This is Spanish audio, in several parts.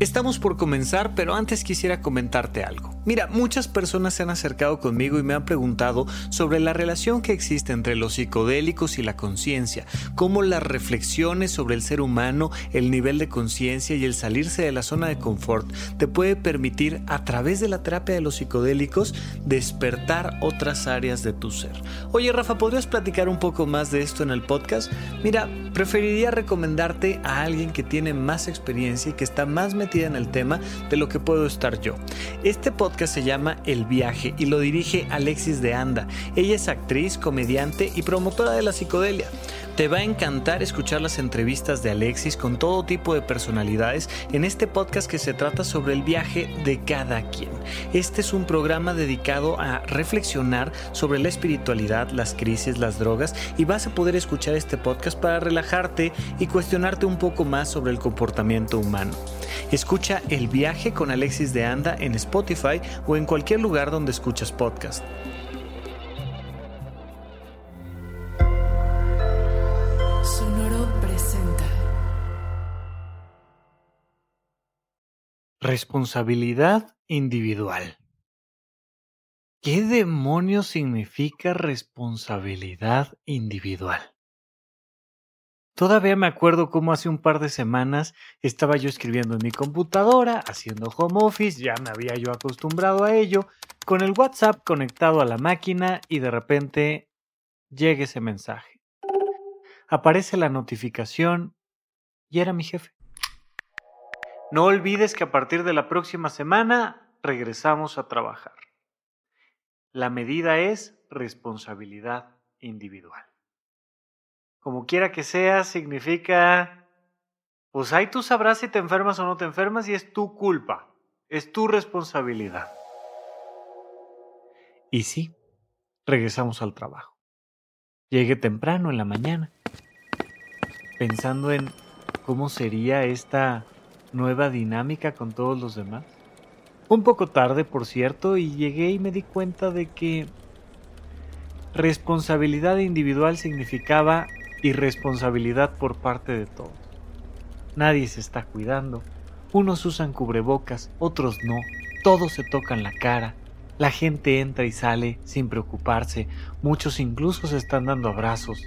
Estamos por comenzar, pero antes quisiera comentarte algo. Mira, muchas personas se han acercado conmigo y me han preguntado sobre la relación que existe entre los psicodélicos y la conciencia, cómo las reflexiones sobre el ser humano, el nivel de conciencia y el salirse de la zona de confort te puede permitir a través de la terapia de los psicodélicos despertar otras áreas de tu ser. Oye Rafa, ¿podrías platicar un poco más de esto en el podcast? Mira, preferiría recomendarte a alguien que tiene más experiencia y que está más metido en el tema de lo que puedo estar yo. Este podcast se llama El viaje y lo dirige Alexis de Anda. Ella es actriz, comediante y promotora de la psicodelia. Te va a encantar escuchar las entrevistas de Alexis con todo tipo de personalidades en este podcast que se trata sobre el viaje de cada quien. Este es un programa dedicado a reflexionar sobre la espiritualidad, las crisis, las drogas y vas a poder escuchar este podcast para relajarte y cuestionarte un poco más sobre el comportamiento humano. Escucha El viaje con Alexis de Anda en Spotify o en cualquier lugar donde escuchas podcast. Responsabilidad individual. ¿Qué demonios significa responsabilidad individual? Todavía me acuerdo cómo hace un par de semanas estaba yo escribiendo en mi computadora, haciendo home office, ya me había yo acostumbrado a ello, con el WhatsApp conectado a la máquina y de repente llega ese mensaje. Aparece la notificación y era mi jefe. No olvides que a partir de la próxima semana regresamos a trabajar. La medida es responsabilidad individual. Como quiera que sea, significa, pues ahí tú sabrás si te enfermas o no te enfermas y es tu culpa, es tu responsabilidad. Y sí, regresamos al trabajo. Llegué temprano en la mañana, pensando en cómo sería esta nueva dinámica con todos los demás. Un poco tarde, por cierto, y llegué y me di cuenta de que responsabilidad individual significaba irresponsabilidad por parte de todos. Nadie se está cuidando. Unos usan cubrebocas, otros no. Todos se tocan la cara. La gente entra y sale sin preocuparse. Muchos incluso se están dando abrazos.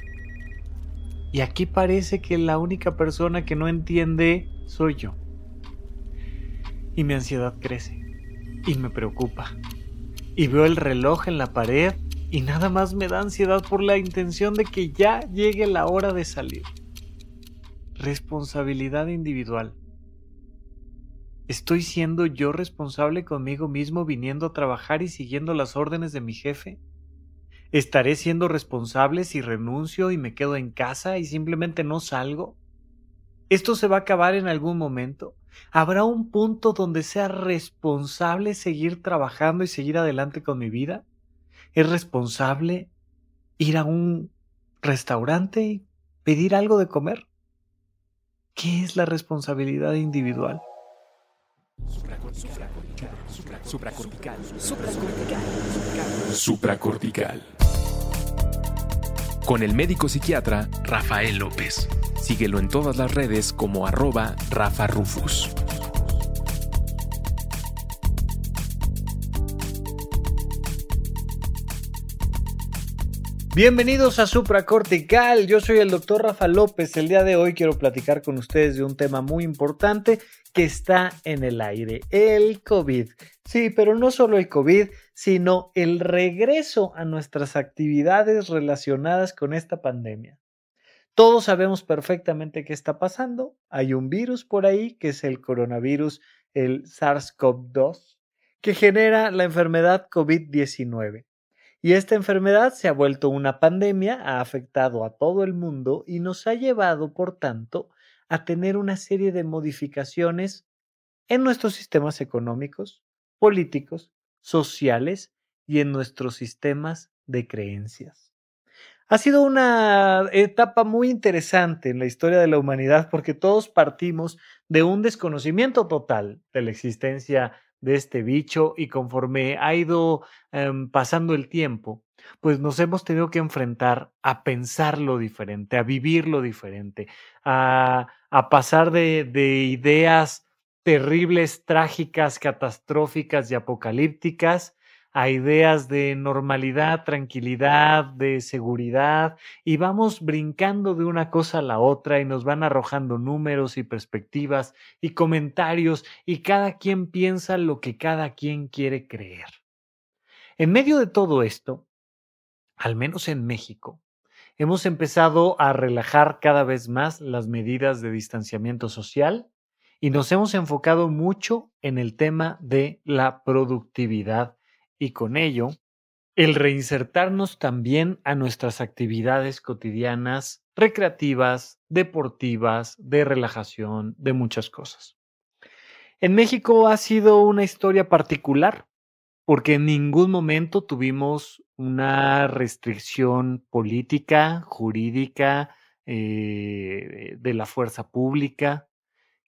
Y aquí parece que la única persona que no entiende soy yo y mi ansiedad crece y me preocupa. Y veo el reloj en la pared y nada más me da ansiedad por la intención de que ya llegue la hora de salir. Responsabilidad individual. ¿Estoy siendo yo responsable conmigo mismo viniendo a trabajar y siguiendo las órdenes de mi jefe? ¿Estaré siendo responsable si renuncio y me quedo en casa y simplemente no salgo? ¿Esto se va a acabar en algún momento? ¿Habrá un punto donde sea responsable seguir trabajando y seguir adelante con mi vida? ¿Es responsable ir a un restaurante y pedir algo de comer? ¿Qué es la responsabilidad individual? Supracortical. Supracortical. Con el médico psiquiatra Rafael López. Síguelo en todas las redes como arroba Rafa Rufus. Bienvenidos a Supracortical, yo soy el doctor Rafa López. El día de hoy quiero platicar con ustedes de un tema muy importante que está en el aire, el COVID. Sí, pero no solo el COVID, sino el regreso a nuestras actividades relacionadas con esta pandemia. Todos sabemos perfectamente qué está pasando. Hay un virus por ahí, que es el coronavirus, el SARS-CoV-2, que genera la enfermedad COVID-19. Y esta enfermedad se ha vuelto una pandemia, ha afectado a todo el mundo y nos ha llevado, por tanto, a tener una serie de modificaciones en nuestros sistemas económicos, políticos, sociales y en nuestros sistemas de creencias. Ha sido una etapa muy interesante en la historia de la humanidad porque todos partimos de un desconocimiento total de la existencia de este bicho y conforme ha ido em, pasando el tiempo, pues nos hemos tenido que enfrentar a pensarlo diferente, a vivirlo diferente, a, pasar de, de ideas terribles, trágicas, catastróficas y apocalípticas a ideas de normalidad, tranquilidad, de seguridad, y vamos brincando de una cosa a la otra y nos van arrojando números y perspectivas y comentarios y cada quien piensa lo que cada quien quiere creer. En medio de todo esto, al menos en México, hemos empezado a relajar cada vez más las medidas de distanciamiento social y nos hemos enfocado mucho en el tema de la productividad y con ello el reinsertarnos también a nuestras actividades cotidianas, recreativas, deportivas, de relajación, de muchas cosas. En México ha sido una historia particular porque en ningún momento tuvimos una restricción política, jurídica, eh, de la fuerza pública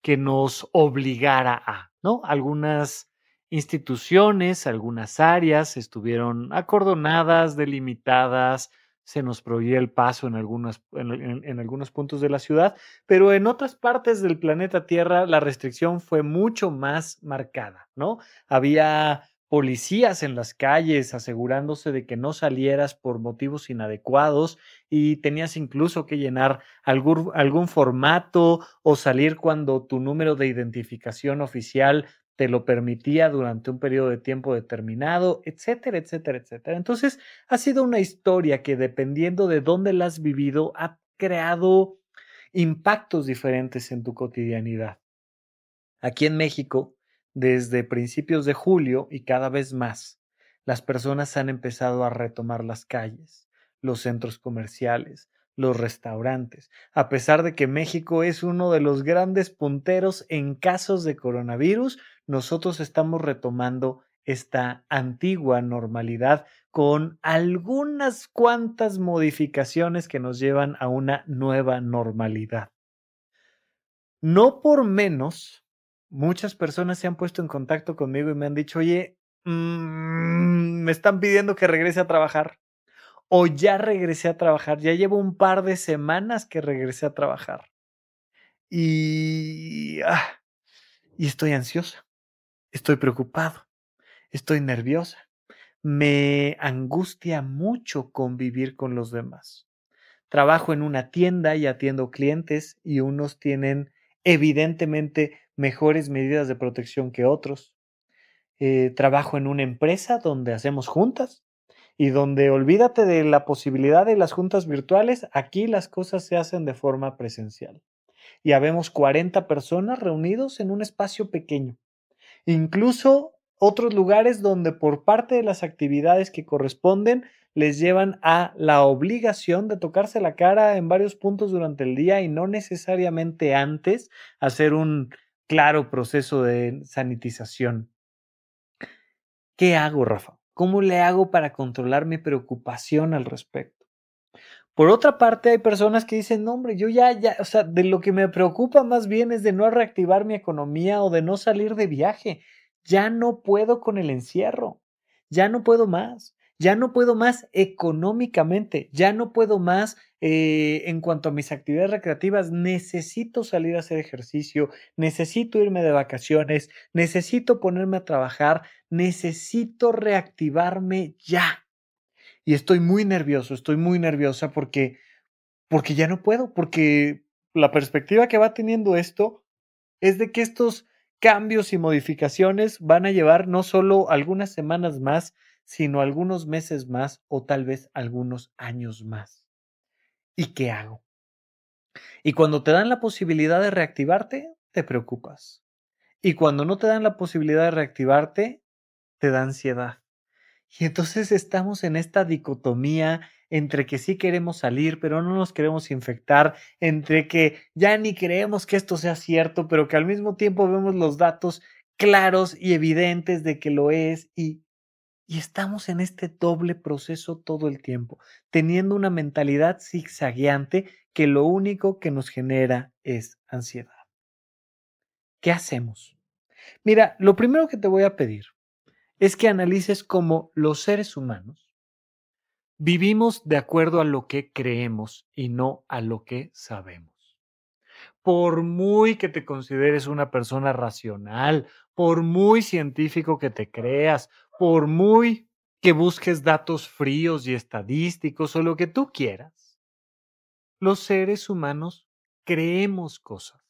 que nos obligara a, ¿no? Algunas instituciones, algunas áreas estuvieron acordonadas, delimitadas, se nos prohibía el paso en, en, algunos puntos de la ciudad, pero en otras partes del planeta Tierra la restricción fue mucho más marcada, ¿no? Había policías en las calles asegurándose de que no salieras por motivos inadecuados y tenías incluso que llenar algún, formato o salir cuando tu número de identificación oficial te lo permitía durante un periodo de tiempo determinado, etcétera, etcétera, etcétera. Entonces, ha sido una historia que dependiendo de dónde la has vivido, ha creado impactos diferentes en tu cotidianidad. Aquí en México, desde principios de julio y cada vez más, las personas han empezado a retomar las calles, los centros comerciales, los restaurantes, a pesar de que México es uno de los grandes punteros en casos de coronavirus, nosotros estamos retomando esta antigua normalidad con algunas cuantas modificaciones que nos llevan a una nueva normalidad. No por menos, muchas personas se han puesto en contacto conmigo y me han dicho, oye, mm, me están pidiendo que regrese a trabajar o ya regresé a trabajar, ya llevo un par de semanas que regresé a trabajar. Y, ah, y estoy ansiosa, estoy preocupado, estoy nerviosa. Me angustia mucho convivir con los demás. Trabajo en una tienda y atiendo clientes y unos tienen evidentemente mejores medidas de protección que otros. Eh, trabajo en una empresa donde hacemos juntas y donde olvídate de la posibilidad de las juntas virtuales, aquí las cosas se hacen de forma presencial. Y habemos 40 personas reunidos en un espacio pequeño. Incluso otros lugares donde por parte de las actividades que corresponden les llevan a la obligación de tocarse la cara en varios puntos durante el día y no necesariamente antes hacer un claro proceso de sanitización. ¿Qué hago, Rafa? ¿Cómo le hago para controlar mi preocupación al respecto? Por otra parte, hay personas que dicen, no, hombre, yo ya, ya, o sea, de lo que me preocupa más bien es de no reactivar mi economía o de no salir de viaje. Ya no puedo con el encierro, ya no puedo más ya no puedo más económicamente, ya no puedo más eh, en cuanto a mis actividades recreativas, necesito salir a hacer ejercicio, necesito irme de vacaciones, necesito ponerme a trabajar, necesito reactivarme ya. Y estoy muy nervioso, estoy muy nerviosa porque, porque ya no puedo, porque la perspectiva que va teniendo esto es de que estos cambios y modificaciones van a llevar no solo algunas semanas más, sino algunos meses más o tal vez algunos años más. ¿Y qué hago? Y cuando te dan la posibilidad de reactivarte, te preocupas. Y cuando no te dan la posibilidad de reactivarte, te da ansiedad. Y entonces estamos en esta dicotomía entre que sí queremos salir, pero no nos queremos infectar, entre que ya ni creemos que esto sea cierto, pero que al mismo tiempo vemos los datos claros y evidentes de que lo es y y estamos en este doble proceso todo el tiempo, teniendo una mentalidad zigzagueante que lo único que nos genera es ansiedad. ¿Qué hacemos? Mira, lo primero que te voy a pedir es que analices cómo los seres humanos vivimos de acuerdo a lo que creemos y no a lo que sabemos. por muy que te consideres una persona racional, por muy científico que te creas, por muy que busques datos fríos y estadísticos o lo que tú quieras, los seres humanos creemos cosas.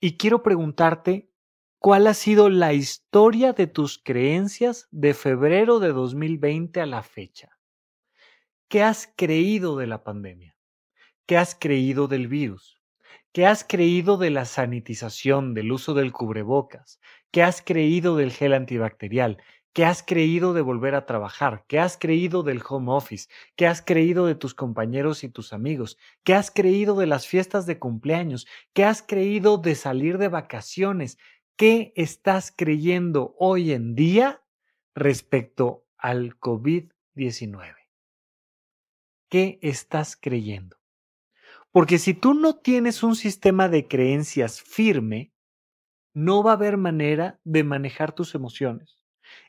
Y quiero preguntarte, ¿cuál ha sido la historia de tus creencias de febrero de 2020 a la fecha? ¿Qué has creído de la pandemia? ¿Qué has creído del virus? ¿Qué has creído de la sanitización, del uso del cubrebocas? ¿Qué has creído del gel antibacterial? ¿Qué has creído de volver a trabajar? ¿Qué has creído del home office? ¿Qué has creído de tus compañeros y tus amigos? ¿Qué has creído de las fiestas de cumpleaños? ¿Qué has creído de salir de vacaciones? ¿Qué estás creyendo hoy en día respecto al COVID-19? ¿Qué estás creyendo? Porque si tú no tienes un sistema de creencias firme, no va a haber manera de manejar tus emociones.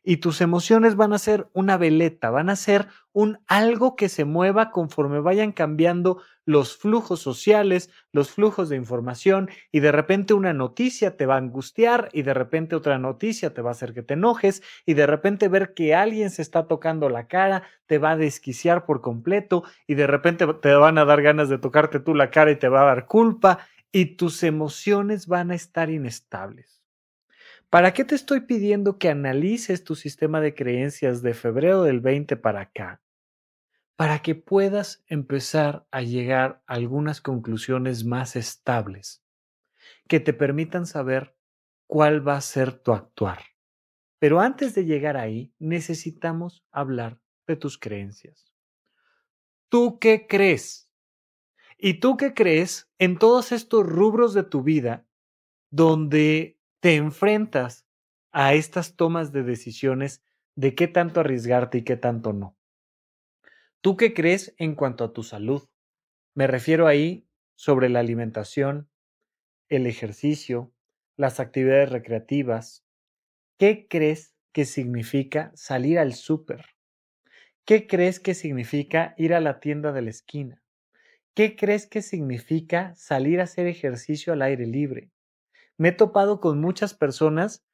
Y tus emociones van a ser una veleta, van a ser un algo que se mueva conforme vayan cambiando los flujos sociales, los flujos de información y de repente una noticia te va a angustiar y de repente otra noticia te va a hacer que te enojes y de repente ver que alguien se está tocando la cara te va a desquiciar por completo y de repente te van a dar ganas de tocarte tú la cara y te va a dar culpa y tus emociones van a estar inestables. ¿Para qué te estoy pidiendo que analices tu sistema de creencias de febrero del 20 para acá? Para que puedas empezar a llegar a algunas conclusiones más estables, que te permitan saber cuál va a ser tu actuar. Pero antes de llegar ahí, necesitamos hablar de tus creencias. ¿Tú qué crees? ¿Y tú qué crees en todos estos rubros de tu vida donde te enfrentas a estas tomas de decisiones de qué tanto arriesgarte y qué tanto no. ¿Tú qué crees en cuanto a tu salud? Me refiero ahí sobre la alimentación, el ejercicio, las actividades recreativas. ¿Qué crees que significa salir al súper? ¿Qué crees que significa ir a la tienda de la esquina? ¿Qué crees que significa salir a hacer ejercicio al aire libre? Me he topado con muchas personas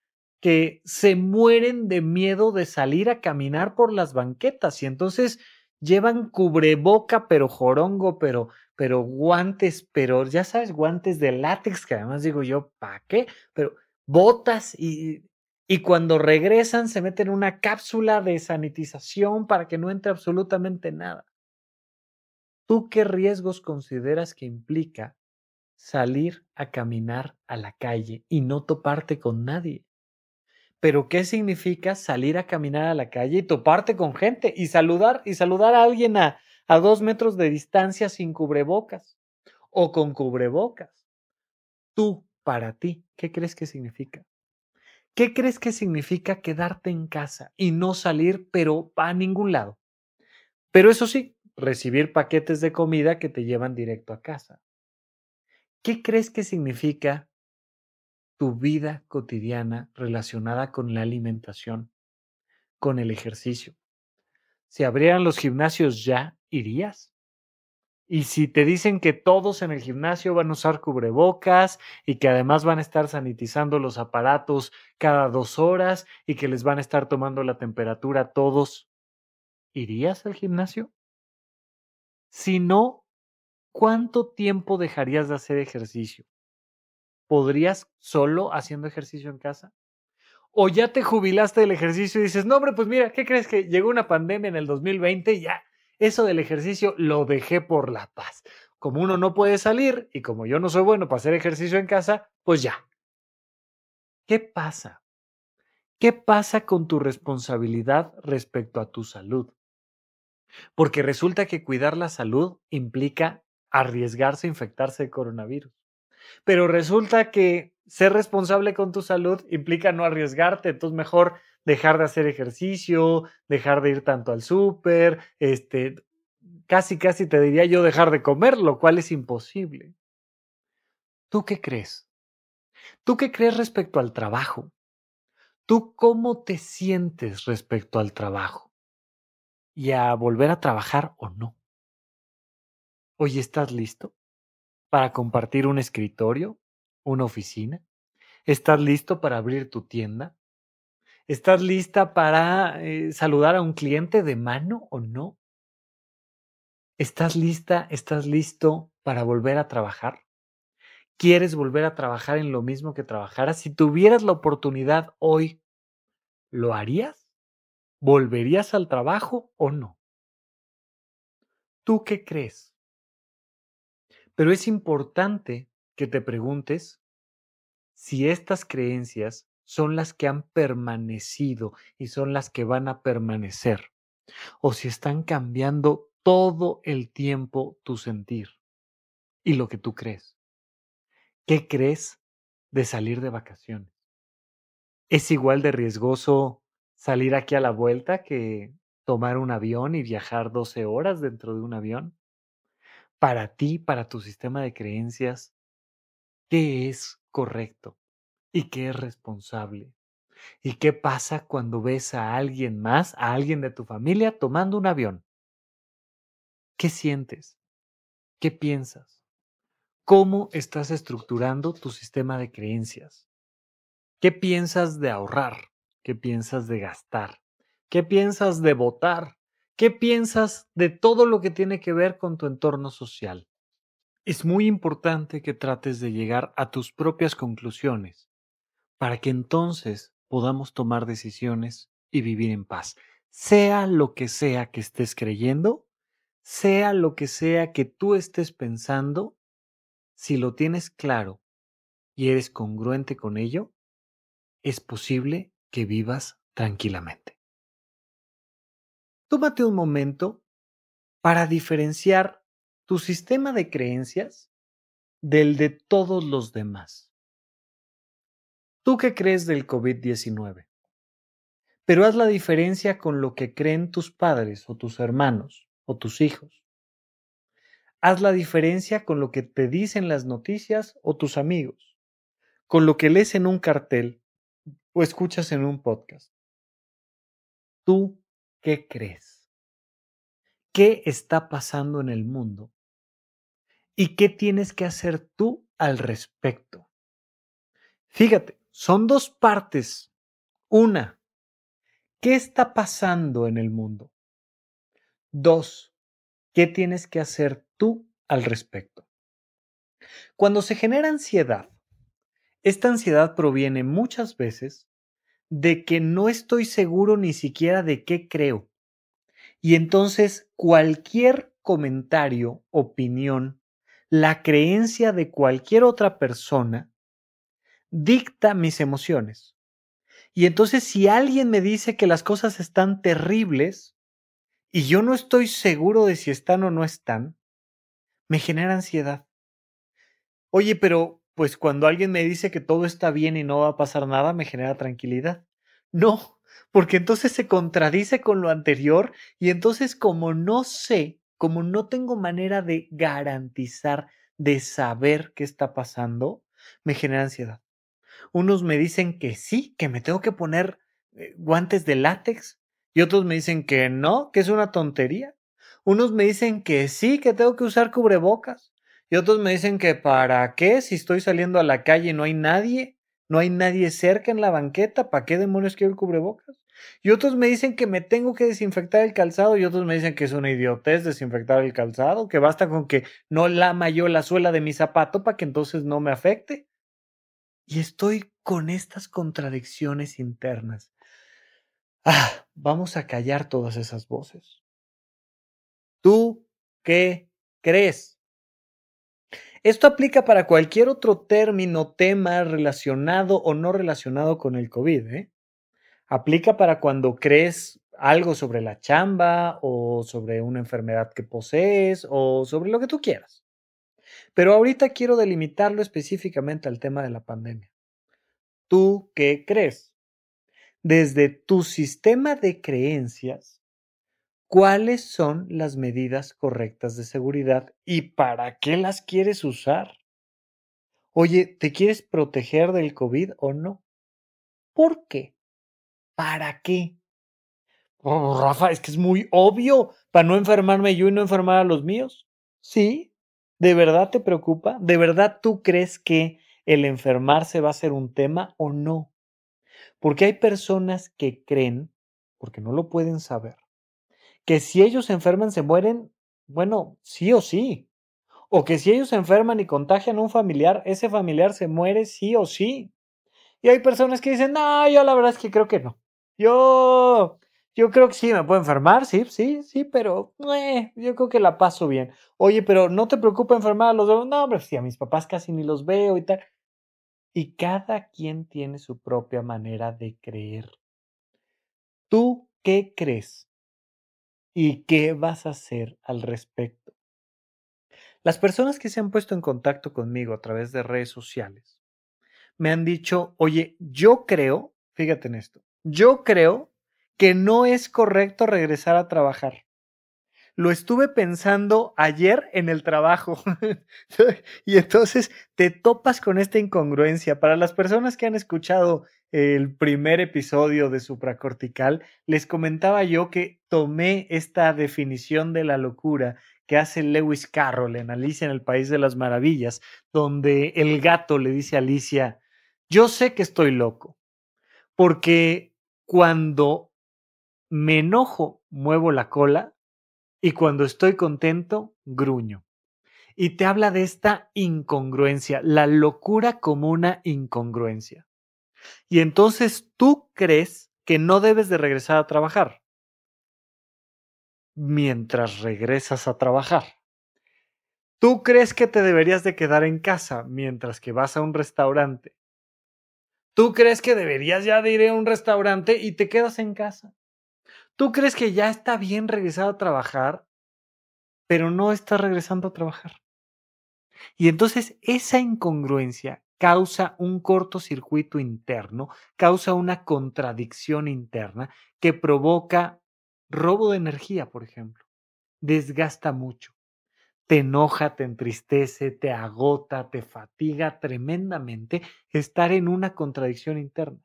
que se mueren de miedo de salir a caminar por las banquetas y entonces llevan cubreboca, pero jorongo, pero, pero guantes, pero ya sabes, guantes de látex, que además digo yo, ¿para qué? Pero botas y, y cuando regresan se meten una cápsula de sanitización para que no entre absolutamente nada. ¿Tú qué riesgos consideras que implica salir a caminar a la calle y no toparte con nadie. Pero ¿qué significa salir a caminar a la calle y toparte con gente y saludar y saludar a alguien a, a dos metros de distancia sin cubrebocas o con cubrebocas? Tú, para ti, ¿qué crees que significa? ¿Qué crees que significa quedarte en casa y no salir, pero a ningún lado? Pero eso sí, recibir paquetes de comida que te llevan directo a casa. ¿Qué crees que significa tu vida cotidiana relacionada con la alimentación, con el ejercicio? Si abrieran los gimnasios ya, ¿irías? Y si te dicen que todos en el gimnasio van a usar cubrebocas y que además van a estar sanitizando los aparatos cada dos horas y que les van a estar tomando la temperatura todos, ¿irías al gimnasio? Si no, ¿cuánto tiempo dejarías de hacer ejercicio? ¿Podrías solo haciendo ejercicio en casa? ¿O ya te jubilaste del ejercicio y dices, no, hombre, pues mira, ¿qué crees que llegó una pandemia en el 2020 y ya eso del ejercicio lo dejé por la paz? Como uno no puede salir y como yo no soy bueno para hacer ejercicio en casa, pues ya. ¿Qué pasa? ¿Qué pasa con tu responsabilidad respecto a tu salud? Porque resulta que cuidar la salud implica arriesgarse a infectarse de coronavirus. Pero resulta que ser responsable con tu salud implica no arriesgarte, entonces mejor dejar de hacer ejercicio, dejar de ir tanto al súper, este, casi, casi te diría yo dejar de comer, lo cual es imposible. ¿Tú qué crees? ¿Tú qué crees respecto al trabajo? ¿Tú cómo te sientes respecto al trabajo? ¿Y a volver a trabajar o no? Oye, ¿estás listo? para compartir un escritorio, una oficina? ¿Estás listo para abrir tu tienda? ¿Estás lista para eh, saludar a un cliente de mano o no? ¿Estás lista, estás listo para volver a trabajar? ¿Quieres volver a trabajar en lo mismo que trabajaras? Si tuvieras la oportunidad hoy, ¿lo harías? ¿Volverías al trabajo o no? ¿Tú qué crees? Pero es importante que te preguntes si estas creencias son las que han permanecido y son las que van a permanecer, o si están cambiando todo el tiempo tu sentir y lo que tú crees. ¿Qué crees de salir de vacaciones? ¿Es igual de riesgoso salir aquí a la vuelta que tomar un avión y viajar 12 horas dentro de un avión? Para ti, para tu sistema de creencias, ¿qué es correcto y qué es responsable? ¿Y qué pasa cuando ves a alguien más, a alguien de tu familia, tomando un avión? ¿Qué sientes? ¿Qué piensas? ¿Cómo estás estructurando tu sistema de creencias? ¿Qué piensas de ahorrar? ¿Qué piensas de gastar? ¿Qué piensas de votar? ¿Qué piensas de todo lo que tiene que ver con tu entorno social? Es muy importante que trates de llegar a tus propias conclusiones para que entonces podamos tomar decisiones y vivir en paz. Sea lo que sea que estés creyendo, sea lo que sea que tú estés pensando, si lo tienes claro y eres congruente con ello, es posible que vivas tranquilamente. Tómate un momento para diferenciar tu sistema de creencias del de todos los demás. ¿Tú qué crees del COVID-19? Pero haz la diferencia con lo que creen tus padres o tus hermanos o tus hijos. Haz la diferencia con lo que te dicen las noticias o tus amigos, con lo que lees en un cartel o escuchas en un podcast. ¿Tú qué crees? ¿Qué está pasando en el mundo? ¿Y qué tienes que hacer tú al respecto? Fíjate, son dos partes. Una, ¿qué está pasando en el mundo? Dos, ¿qué tienes que hacer tú al respecto? Cuando se genera ansiedad, esta ansiedad proviene muchas veces de que no estoy seguro ni siquiera de qué creo. Y entonces cualquier comentario, opinión, la creencia de cualquier otra persona dicta mis emociones. Y entonces si alguien me dice que las cosas están terribles y yo no estoy seguro de si están o no están, me genera ansiedad. Oye, pero pues cuando alguien me dice que todo está bien y no va a pasar nada, me genera tranquilidad. No, porque entonces se contradice con lo anterior y entonces como no sé, como no tengo manera de garantizar, de saber qué está pasando, me genera ansiedad. Unos me dicen que sí, que me tengo que poner eh, guantes de látex y otros me dicen que no, que es una tontería. Unos me dicen que sí, que tengo que usar cubrebocas. Y otros me dicen que para qué, si estoy saliendo a la calle y no hay nadie, no hay nadie cerca en la banqueta, ¿para qué demonios quiero el cubrebocas? Y otros me dicen que me tengo que desinfectar el calzado y otros me dicen que es una idiotez desinfectar el calzado, que basta con que no lama yo la suela de mi zapato para que entonces no me afecte. Y estoy con estas contradicciones internas. Ah, vamos a callar todas esas voces. ¿Tú qué crees? Esto aplica para cualquier otro término, tema relacionado o no relacionado con el COVID. ¿eh? Aplica para cuando crees algo sobre la chamba o sobre una enfermedad que posees o sobre lo que tú quieras. Pero ahorita quiero delimitarlo específicamente al tema de la pandemia. ¿Tú qué crees? Desde tu sistema de creencias, cuáles son las medidas correctas de seguridad y para qué las quieres usar. Oye, ¿te quieres proteger del COVID o no? ¿Por qué? ¿Para qué? Oh, Rafa, es que es muy obvio, para no enfermarme yo y no enfermar a los míos. Sí, ¿De verdad te preocupa? ¿De verdad tú crees que el enfermarse va a ser un tema o no? Porque hay personas que creen, porque no lo pueden saber, que si ellos se enferman se mueren, bueno, sí o sí. O que si ellos se enferman y contagian a un familiar, ese familiar se muere sí o sí. Y hay personas que dicen, no, yo la verdad es que creo que no. Yo, yo creo que sí, me puedo enfermar, sí, sí, sí, pero eh, yo creo que la paso bien. Oye, pero no te preocupa enfermar a los demás. No, hombre, sí, a mis papás casi ni los veo y tal. Y cada quien tiene su propia manera de creer. ¿Tú qué crees? ¿Y qué vas a hacer al respecto? Las personas que se han puesto en contacto conmigo a través de redes sociales me han dicho, oye, yo creo, fíjate en esto, yo creo que no es correcto regresar a trabajar. Lo estuve pensando ayer en el trabajo. y entonces te topas con esta incongruencia. Para las personas que han escuchado el primer episodio de supracortical, les comentaba yo que tomé esta definición de la locura que hace Lewis Carroll en Alicia en el País de las Maravillas, donde el gato le dice a Alicia, yo sé que estoy loco, porque cuando me enojo, muevo la cola y cuando estoy contento, gruño. Y te habla de esta incongruencia, la locura como una incongruencia. Y entonces tú crees que no debes de regresar a trabajar mientras regresas a trabajar. Tú crees que te deberías de quedar en casa mientras que vas a un restaurante. Tú crees que deberías ya de ir a un restaurante y te quedas en casa. Tú crees que ya está bien regresar a trabajar, pero no estás regresando a trabajar. Y entonces esa incongruencia causa un cortocircuito interno, causa una contradicción interna que provoca robo de energía, por ejemplo. Desgasta mucho. Te enoja, te entristece, te agota, te fatiga tremendamente estar en una contradicción interna.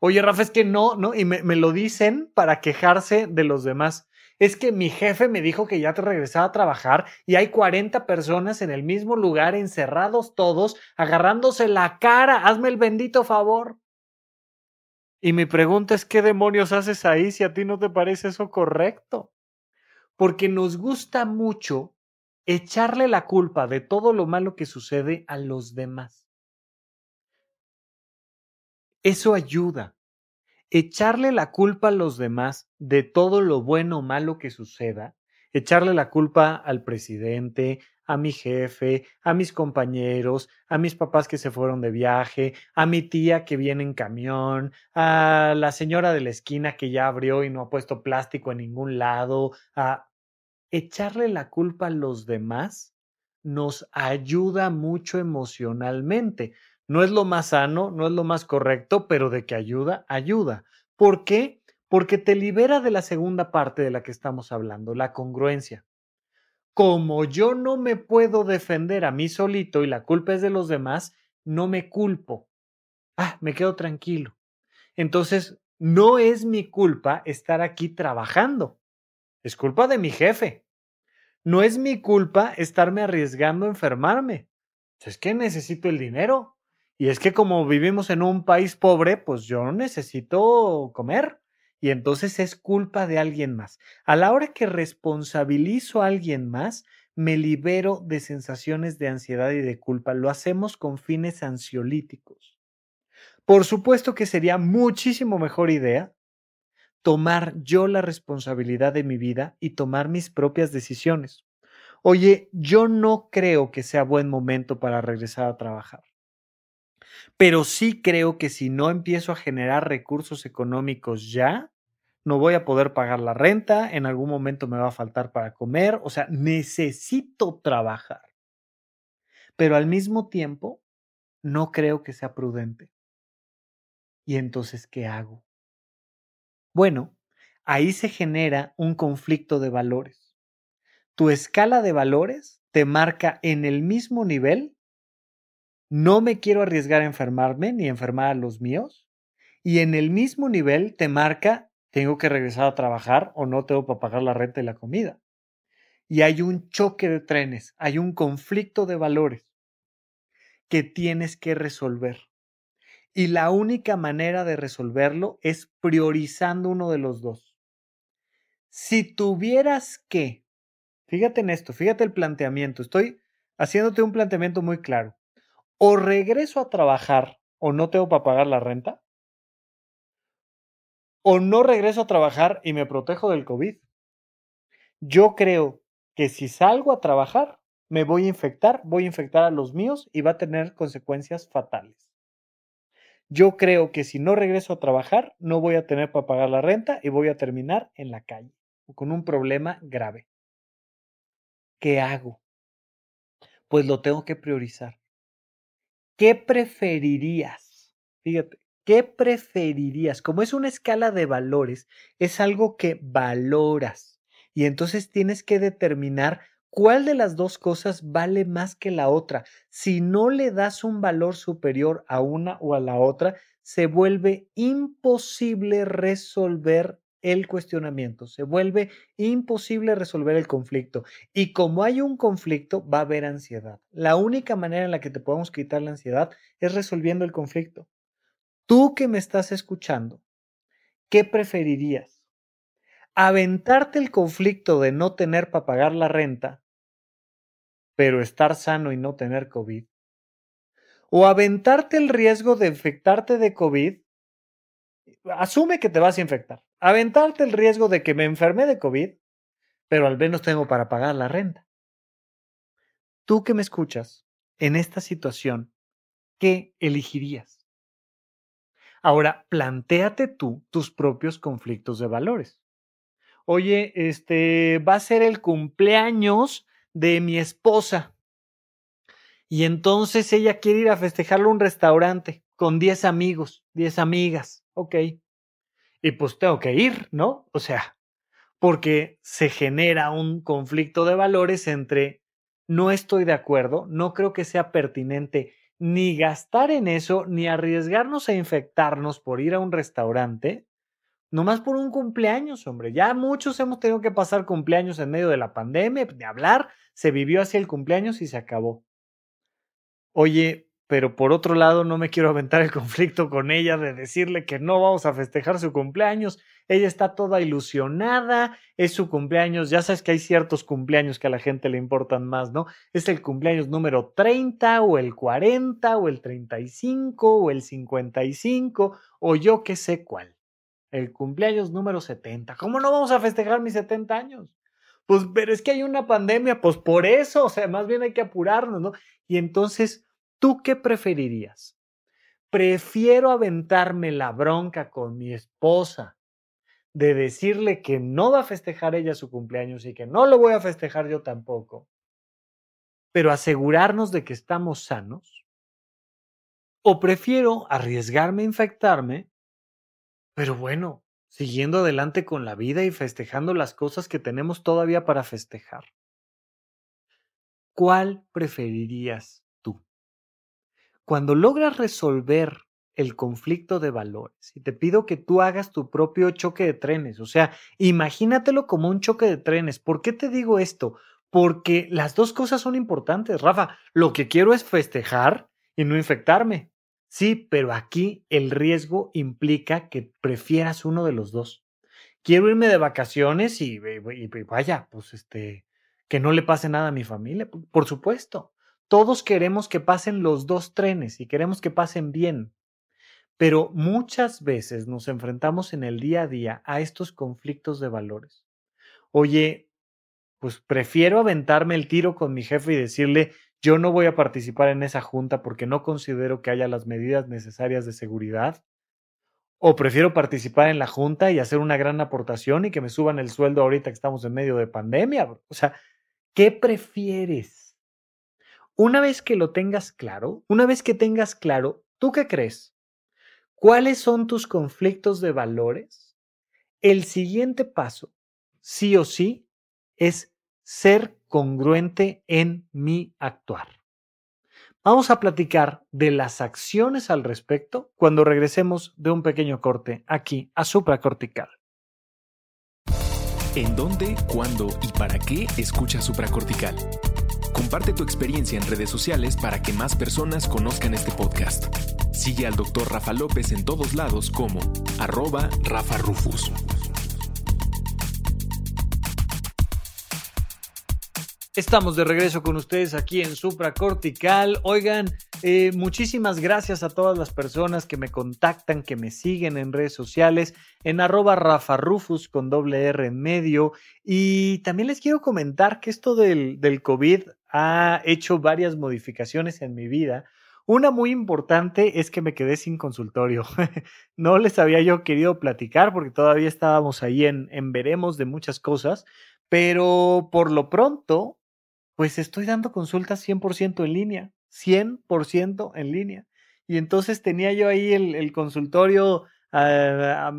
Oye, Rafa, es que no, ¿no? Y me, me, lo dicen para quejarse de los demás. Es que mi jefe me dijo que ya te regresaba a trabajar y hay 40 personas en el mismo lugar, encerrados todos, agarrándose la cara. Hazme el bendito favor. Y mi pregunta es, ¿qué demonios haces ahí si a ti no te parece eso correcto? Porque nos gusta mucho echarle la culpa de todo lo malo que sucede a los demás. Eso ayuda. Echarle la culpa a los demás de todo lo bueno o malo que suceda, echarle la culpa al presidente, a mi jefe, a mis compañeros, a mis papás que se fueron de viaje, a mi tía que viene en camión, a la señora de la esquina que ya abrió y no ha puesto plástico en ningún lado, a echarle la culpa a los demás nos ayuda mucho emocionalmente. No es lo más sano, no es lo más correcto, pero de que ayuda, ayuda. ¿Por qué? Porque te libera de la segunda parte de la que estamos hablando, la congruencia. Como yo no me puedo defender a mí solito y la culpa es de los demás, no me culpo. Ah, me quedo tranquilo. Entonces, no es mi culpa estar aquí trabajando. Es culpa de mi jefe. No es mi culpa estarme arriesgando a enfermarme. Es que necesito el dinero. Y es que como vivimos en un país pobre, pues yo necesito comer. Y entonces es culpa de alguien más. A la hora que responsabilizo a alguien más, me libero de sensaciones de ansiedad y de culpa. Lo hacemos con fines ansiolíticos. Por supuesto que sería muchísimo mejor idea tomar yo la responsabilidad de mi vida y tomar mis propias decisiones. Oye, yo no creo que sea buen momento para regresar a trabajar pero sí creo que si no empiezo a generar recursos económicos ya, no voy a poder pagar la renta, en algún momento me va a faltar para comer, o sea, necesito trabajar. Pero al mismo tiempo, no creo que sea prudente. ¿Y entonces qué hago? Bueno, ahí se genera un conflicto de valores. Tu escala de valores te marca en el mismo nivel no me quiero arriesgar a enfermarme ni enfermar a los míos. Y en el mismo nivel te marca, tengo que regresar a trabajar o no tengo para pagar la renta y la comida. y hay un choque de trenes, hay un conflicto de valores que tienes que resolver. Y la única manera de resolverlo es priorizando uno de los dos. Si tuvieras que, fíjate en esto, fíjate el planteamiento, estoy haciéndote un planteamiento muy claro. O regreso a trabajar o no tengo para pagar la renta, o no regreso a trabajar y me protejo del COVID. Yo creo que si salgo a trabajar, me voy a infectar, voy a infectar a los míos y va a tener consecuencias fatales. Yo creo que si no regreso a trabajar, no voy a tener para pagar la renta y voy a terminar en la calle con un problema grave. ¿Qué hago? Pues lo tengo que priorizar. ¿Qué preferirías? Fíjate, ¿qué preferirías? Como es una escala de valores, es algo que valoras y entonces tienes que determinar cuál de las dos cosas vale más que la otra. Si no le das un valor superior a una o a la otra, se vuelve imposible resolver el cuestionamiento, se vuelve imposible resolver el conflicto. Y como hay un conflicto, va a haber ansiedad. La única manera en la que te podemos quitar la ansiedad es resolviendo el conflicto. Tú que me estás escuchando, ¿qué preferirías? aventarte el conflicto de no tener para pagar la renta, pero estar sano y no tener COVID, o aventarte el riesgo de infectarte de COVID, asume que te vas a infectar, aventarte el riesgo de que me enferme de COVID, pero al menos tengo para pagar la renta. Tú que me escuchas, en esta situación, ¿qué elegirías? Ahora, plantéate tú tus propios conflictos de valores oye, este, va a ser el cumpleaños de mi esposa. Y entonces ella quiere ir a festejarlo a un restaurante con 10 amigos, 10 amigas. Ok. Y pues tengo que ir, ¿no? O sea, porque se genera un conflicto de valores entre no estoy de acuerdo, no creo que sea pertinente ni gastar en eso, ni arriesgarnos a infectarnos por ir a un restaurante, Nomás por un cumpleaños, hombre. Ya muchos hemos tenido que pasar cumpleaños en medio de la pandemia, de hablar, se vivió hacia el cumpleaños y se acabó. Oye, pero por otro lado no me quiero aventar el conflicto con ella de decirle que no vamos a festejar su cumpleaños. Ella está toda ilusionada, es su cumpleaños, ya sabes que hay ciertos cumpleaños que a la gente le importan más, ¿no? Es el cumpleaños número 30 o el 40 o el 35 o el 55 o yo qué sé cuál el cumpleaños número 70. ¿Cómo no vamos a festejar mis 70 años? Pues, pero es que hay una pandemia, pues por eso, o sea, más bien hay que apurarnos, ¿no? Y entonces, ¿tú qué preferirías? Prefiero aventarme la bronca con mi esposa de decirle que no va a festejar ella su cumpleaños y que no lo voy a festejar yo tampoco, pero asegurarnos de que estamos sanos. O prefiero arriesgarme a infectarme pero bueno, siguiendo adelante con la vida y festejando las cosas que tenemos todavía para festejar. ¿Cuál preferirías? Cuando logras resolver el conflicto de valores y te pido que tú hagas tu propio choque de trenes, o sea, imagínatelo como un choque de trenes. ¿Por qué te digo esto? Porque las dos cosas son importantes, Rafa. Lo que quiero es festejar y no infectarme. Sí, pero aquí el riesgo implica que prefieras uno de los dos. Quiero irme de vacaciones y, vaya, pues este, que no le pase nada a mi familia. Por supuesto, todos queremos que pasen los dos trenes y queremos que pasen bien. Pero muchas veces nos enfrentamos en el día a día a estos conflictos de valores. Oye, pues prefiero aventarme el tiro con mi jefe y decirle, yo no voy a participar en esa junta porque no considero que haya las medidas necesarias de seguridad. O prefiero participar en la junta y hacer una gran aportación y que me suban el sueldo ahorita que estamos en medio de pandemia. O sea, ¿qué prefieres? Una vez que lo tengas claro, una vez que tengas claro, ¿tú qué crees? ¿Cuáles son tus conflictos de valores? El siguiente paso, sí o sí, es ser congruente en mi actuar. Vamos a platicar de las acciones al respecto cuando regresemos de un pequeño corte aquí a supracortical. ¿En dónde, cuándo y para qué escuchas supracortical? Comparte tu experiencia en redes sociales para que más personas conozcan este podcast. Sigue al Dr. Rafa López en todos lados como arroba Rafa Rufus. Estamos de regreso con ustedes aquí en Supracortical. Oigan, eh, muchísimas gracias a todas las personas que me contactan, que me siguen en redes sociales, en arroba Rafa Rufus con doble R en medio. Y también les quiero comentar que esto del, del COVID ha hecho varias modificaciones en mi vida. Una muy importante es que me quedé sin consultorio. no les había yo querido platicar porque todavía estábamos ahí en, en veremos de muchas cosas, pero por lo pronto pues estoy dando consultas 100% en línea, 100% en línea. Y entonces tenía yo ahí el, consultorio ah,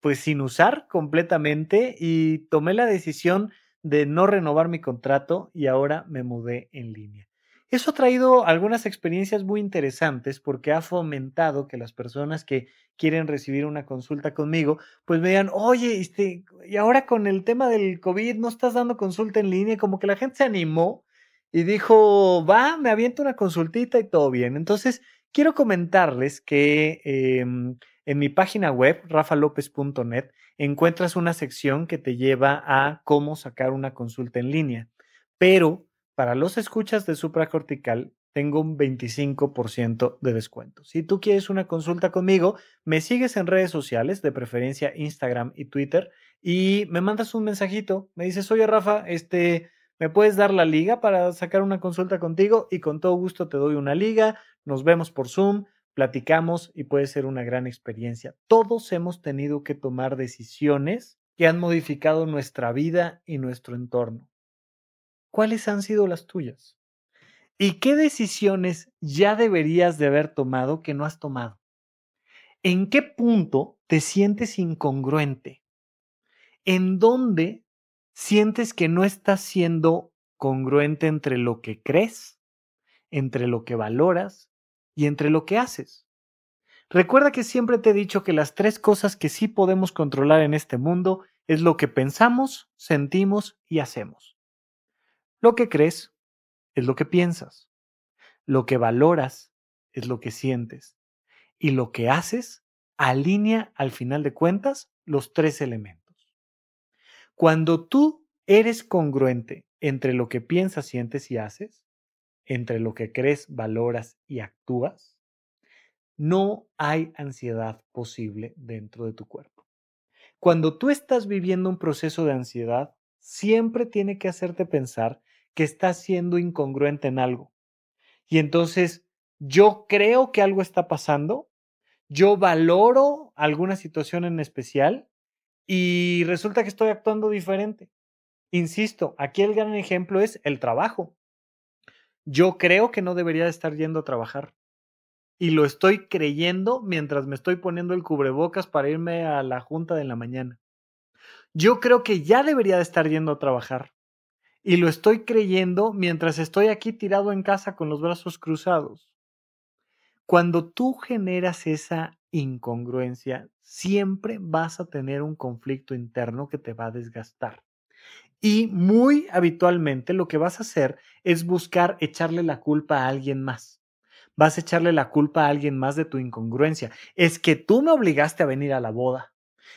pues sin usar completamente y tomé la decisión de no renovar mi contrato y ahora me mudé en línea. Eso ha traído algunas experiencias muy interesantes porque ha fomentado que las personas que quieren recibir una consulta conmigo, pues me digan, oye, este, y ahora con el tema del COVID no estás dando consulta en línea, como que la gente se animó y dijo, va, me aviento una consultita y todo bien. Entonces, quiero comentarles que em, en mi página web, rafalopez.net, encuentras una sección que te lleva a cómo sacar una consulta en línea. Pero para los escuchas de supracortical, tengo un 25% de descuento. Si tú quieres una consulta conmigo, me sigues en redes sociales, de preferencia Instagram y Twitter, y me mandas un mensajito. Me dices, oye Rafa, este, ¿me puedes dar la liga para sacar una consulta contigo? Y con todo gusto te doy una liga. Nos vemos por Zoom, platicamos y puede ser una gran experiencia. Todos hemos tenido que tomar decisiones que han modificado nuestra vida y nuestro entorno. ¿cuáles han sido las tuyas? ¿Y qué decisiones ya deberías de haber tomado que no has tomado? ¿En qué punto te sientes incongruente? ¿En dónde sientes que no estás siendo congruente entre lo que crees, entre lo que valoras y entre lo que haces? Recuerda que siempre te he dicho que las tres cosas que sí podemos controlar en este mundo es lo que pensamos, sentimos y hacemos. Lo que crees es lo que piensas. Lo que valoras es lo que sientes. Y lo que haces alinea al final de cuentas los tres elementos. Cuando tú eres congruente entre lo que piensas, sientes y haces, entre lo que crees, valoras y actúas, no hay ansiedad posible dentro de tu cuerpo. Cuando tú estás viviendo un proceso de ansiedad, siempre tiene que hacerte pensar que estás siendo incongruente en algo. Y entonces yo creo que algo está pasando, yo valoro alguna situación en especial y resulta que estoy actuando diferente. Insisto, aquí el gran ejemplo es el trabajo. Yo creo que no debería estar yendo a trabajar y lo estoy creyendo mientras me estoy poniendo el cubrebocas para irme a la junta de la mañana. Yo creo que ya debería de estar yendo a trabajar y lo estoy creyendo mientras estoy aquí tirado en casa con los brazos cruzados. Cuando tú generas esa incongruencia, siempre vas a tener un conflicto interno que te va a desgastar. Y muy habitualmente lo que vas a hacer es buscar echarle la culpa a alguien más. Vas a echarle la culpa a alguien más de tu incongruencia. Es que tú me obligaste a venir a la boda.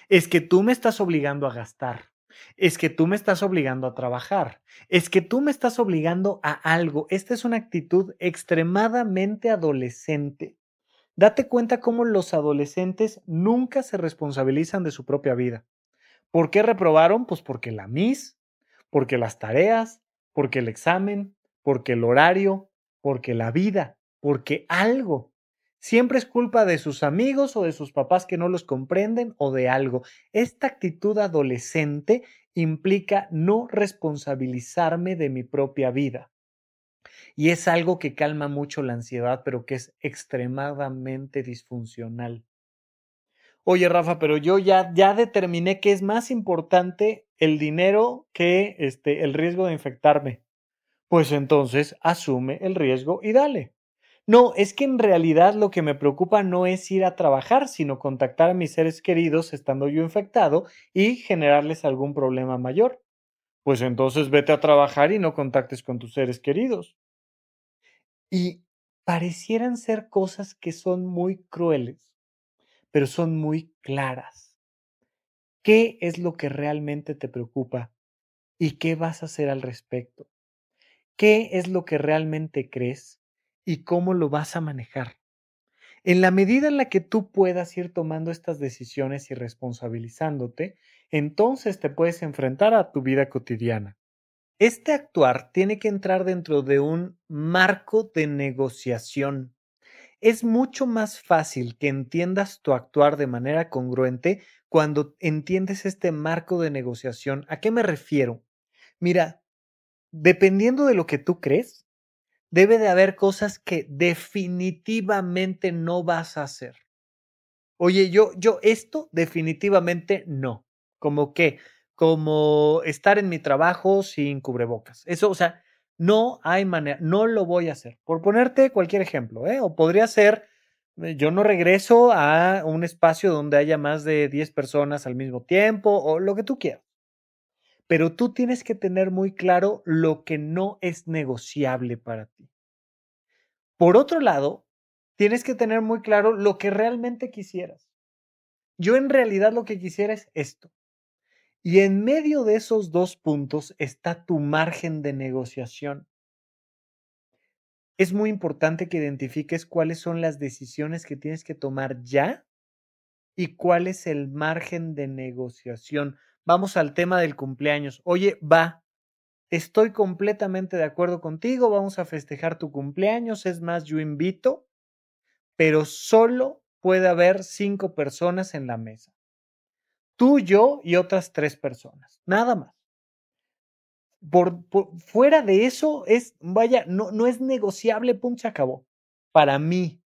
Es que tú me estás obligando a gastar es que tú me estás obligando a trabajar, es que tú me estás obligando a algo. Esta es una actitud extremadamente adolescente. Date cuenta cómo los adolescentes nunca se responsabilizan de su propia vida. ¿Por qué reprobaron? Pues porque la MIS, porque las tareas, porque el examen, porque el horario, porque la vida, porque algo. Siempre es culpa de sus amigos o de sus papás que no los comprenden o de algo. Esta actitud adolescente implica no responsabilizarme de mi propia vida. Y es algo que calma mucho la ansiedad, pero que es extremadamente disfuncional. Oye, Rafa, pero yo ya, ya determiné que es más importante el dinero que este, el riesgo de infectarme. Pues entonces asume el riesgo y dale. No, es que en realidad lo que me preocupa no es ir a trabajar, sino contactar a mis seres queridos estando yo infectado y generarles algún problema mayor. Pues entonces vete a trabajar y no contactes con tus seres queridos. Y parecieran ser cosas que son muy crueles, pero son muy claras. ¿Qué es lo que realmente te preocupa y qué vas a hacer al respecto? ¿Qué es lo que realmente crees y cómo lo vas a manejar. En la medida en la que tú puedas ir tomando estas decisiones y responsabilizándote, entonces te puedes enfrentar a tu vida cotidiana. Este actuar tiene que entrar dentro de un marco de negociación. Es mucho más fácil que entiendas tu actuar de manera congruente cuando entiendes este marco de negociación. ¿A qué me refiero? Mira, dependiendo de lo que tú crees, debe de haber cosas que definitivamente no vas a hacer. Oye, yo, yo, esto definitivamente no. Como que, como estar en mi trabajo sin cubrebocas. Eso, o sea, no hay manera, no lo voy a hacer. Por ponerte cualquier ejemplo, ¿eh? O podría ser, eh, yo no regreso a un espacio donde haya más de 10 personas al mismo tiempo o lo que tú quieras. Pero tú tienes que tener muy claro lo que no es negociable para ti. Por otro lado, tienes que tener muy claro lo que realmente quisieras. Yo en realidad lo que quisiera es esto. Y en medio de esos dos puntos está tu margen de negociación. Es muy importante que identifiques cuáles son las decisiones que tienes que tomar ya y cuál es el margen de negociación vamos al tema del cumpleaños. Oye, va, estoy completamente de acuerdo contigo, vamos a festejar tu cumpleaños, es más, yo invito, pero solo puede haber cinco personas en la mesa. Tú, yo y otras tres personas, nada más. Por, fuera de eso es, vaya, no, no es negociable, punto, se acabó. Para mí.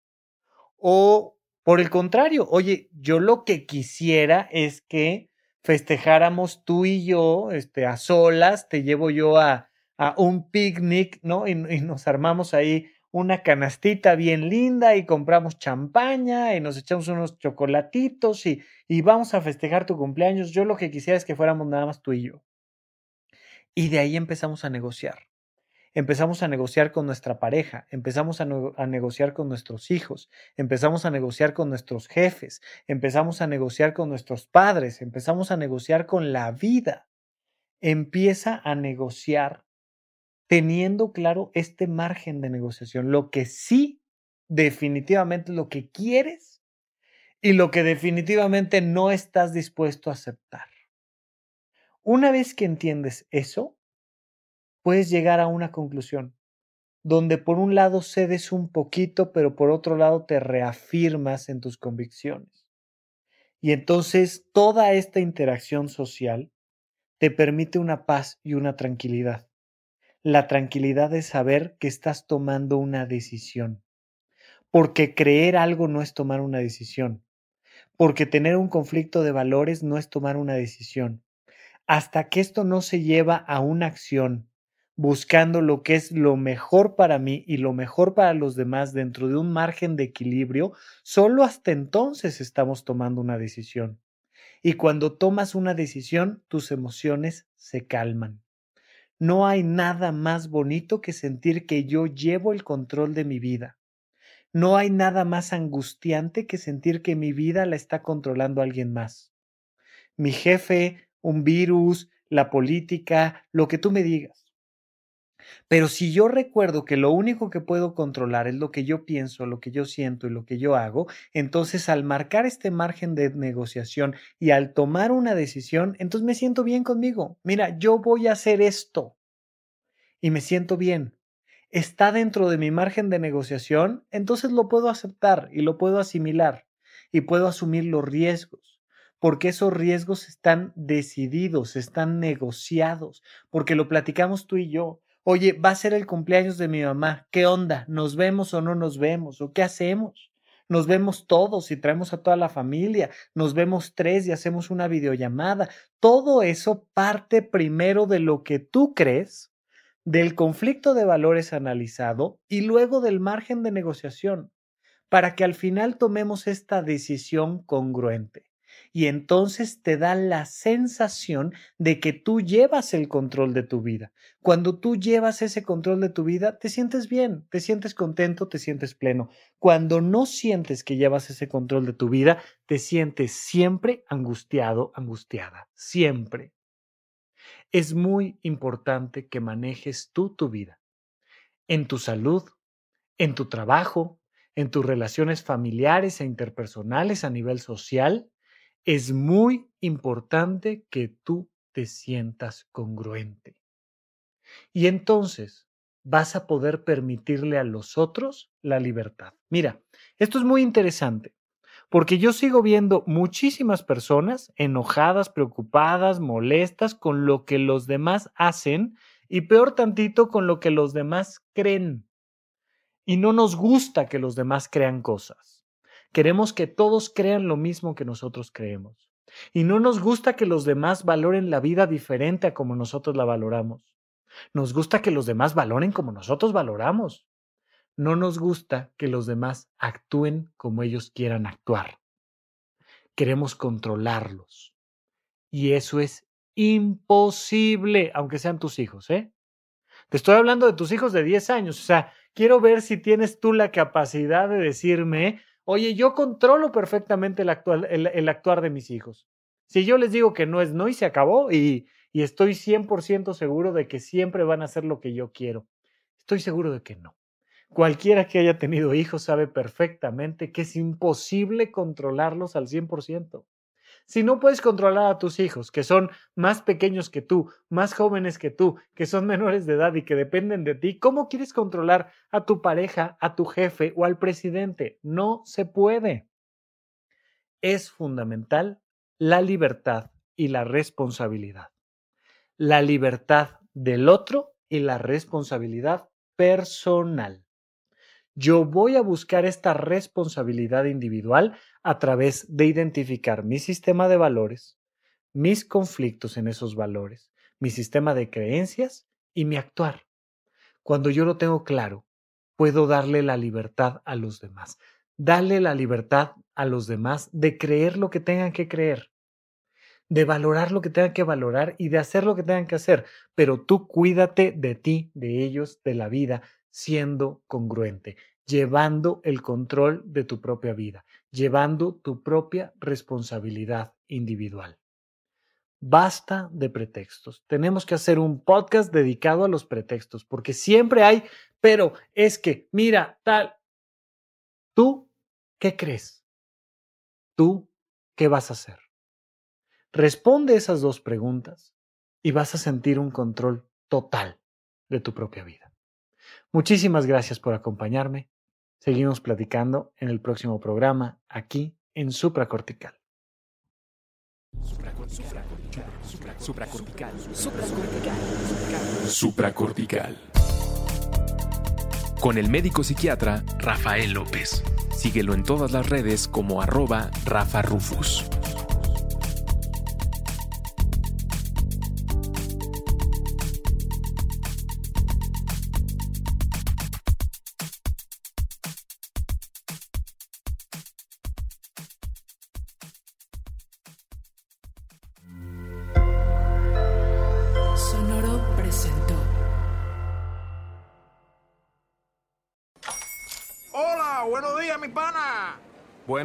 O por el contrario, oye, yo lo que quisiera es que festejáramos tú y yo, este, a solas, te llevo yo a, a un picnic, ¿no? Y, y, nos armamos ahí una canastita bien linda y compramos champaña y nos echamos unos chocolatitos y, y vamos a festejar tu cumpleaños. Yo lo que quisiera es que fuéramos nada más tú y yo. Y de ahí empezamos a negociar empezamos a negociar con nuestra pareja, empezamos a, negociar con nuestros hijos, empezamos a negociar con nuestros jefes, empezamos a negociar con nuestros padres, empezamos a negociar con la vida. Empieza a negociar teniendo claro este margen de negociación, lo que sí definitivamente lo que quieres y lo que definitivamente no estás dispuesto a aceptar. Una vez que entiendes eso, puedes llegar a una conclusión, donde por un lado cedes un poquito, pero por otro lado te reafirmas en tus convicciones. Y entonces toda esta interacción social te permite una paz y una tranquilidad. La tranquilidad de saber que estás tomando una decisión. Porque creer algo no es tomar una decisión. Porque tener un conflicto de valores no es tomar una decisión. Hasta que esto no se lleva a una acción buscando lo que es lo mejor para mí y lo mejor para los demás dentro de un margen de equilibrio, solo hasta entonces estamos tomando una decisión. Y cuando tomas una decisión, tus emociones se calman. No hay nada más bonito que sentir que yo llevo el control de mi vida. No hay nada más angustiante que sentir que mi vida la está controlando alguien más. Mi jefe, un virus, la política, lo que tú me digas. Pero si yo recuerdo que lo único que puedo controlar es lo que yo pienso, lo que yo siento y lo que yo hago, entonces al marcar este margen de negociación y al tomar una decisión, entonces me siento bien conmigo. Mira, yo voy a hacer esto y me siento bien. Está dentro de mi margen de negociación, entonces lo puedo aceptar y lo puedo asimilar y puedo asumir los riesgos porque esos riesgos están decididos, están negociados, porque lo platicamos tú y yo. Oye, va a ser el cumpleaños de mi mamá. ¿Qué onda? ¿Nos vemos o no nos vemos? ¿O qué hacemos? Nos vemos todos y traemos a toda la familia. Nos vemos tres y hacemos una videollamada. Todo eso parte primero de lo que tú crees, del conflicto de valores analizado y luego del margen de negociación, para que al final tomemos esta decisión congruente. Y entonces te da la sensación de que tú llevas el control de tu vida. Cuando tú llevas ese control de tu vida, te sientes bien, te sientes contento, te sientes pleno. Cuando no sientes que llevas ese control de tu vida, te sientes siempre angustiado, angustiada, siempre es muy importante que manejes tú tu vida, en tu salud, en tu trabajo, en tus relaciones familiares e interpersonales a nivel social. Es muy importante que tú te sientas congruente. Y entonces vas a poder permitirle a los otros la libertad. Mira, esto es muy interesante porque yo sigo viendo muchísimas personas enojadas, preocupadas, molestas con lo que los demás hacen y peor tantito con lo que los demás creen. Y no nos gusta que los demás crean cosas. Queremos que todos crean lo mismo que nosotros creemos. Y no nos gusta que los demás valoren la vida diferente a como nosotros la valoramos. Nos gusta que los demás valoren como nosotros valoramos no nos gusta que los demás actúen como ellos quieran actuar. Queremos controlarlos. Y eso es imposible, aunque sean tus hijos, ¿eh? Te estoy hablando de tus hijos de 10 años. O sea, quiero ver si tienes tú la capacidad de decirme, oye, yo controlo perfectamente el, actuar de mis hijos. Si yo les digo que no es no y se acabó y, y estoy 100% seguro de que siempre van a hacer lo que yo quiero. Estoy seguro de que no. Cualquiera que haya tenido hijos sabe perfectamente que es imposible controlarlos al 100%. Si no puedes controlar a tus hijos, que son más pequeños que tú, más jóvenes que tú, que son menores de edad y que dependen de ti, ¿cómo quieres controlar a tu pareja, a tu jefe o al presidente? No se puede. Es fundamental la libertad y la responsabilidad. La libertad del otro y la responsabilidad personal. Yo voy a buscar esta responsabilidad individual a través de identificar mi sistema de valores, mis conflictos en esos valores, mi sistema de creencias y mi actuar. Cuando yo lo tengo claro, puedo darle la libertad a los demás. Darle la libertad a los demás de creer lo que tengan que creer, de valorar lo que tengan que valorar y de hacer lo que tengan que hacer. Pero tú cuídate de ti, de ellos, de la vida, siendo congruente, llevando el control de tu propia vida, llevando tu propia responsabilidad individual. Basta de pretextos. Tenemos que hacer un podcast dedicado a los pretextos, porque siempre hay, pero es que, mira, tal, ¿tú qué crees? ¿Tú qué vas a hacer? Responde esas dos preguntas y vas a sentir un control total de tu propia vida. Muchísimas gracias por acompañarme. Seguimos platicando en el próximo programa aquí en Supracortical. Supracortical. Supracortical. Supracortical. Con el médico psiquiatra Rafael López. Síguelo en todas las redes como arroba Rafa Rufus.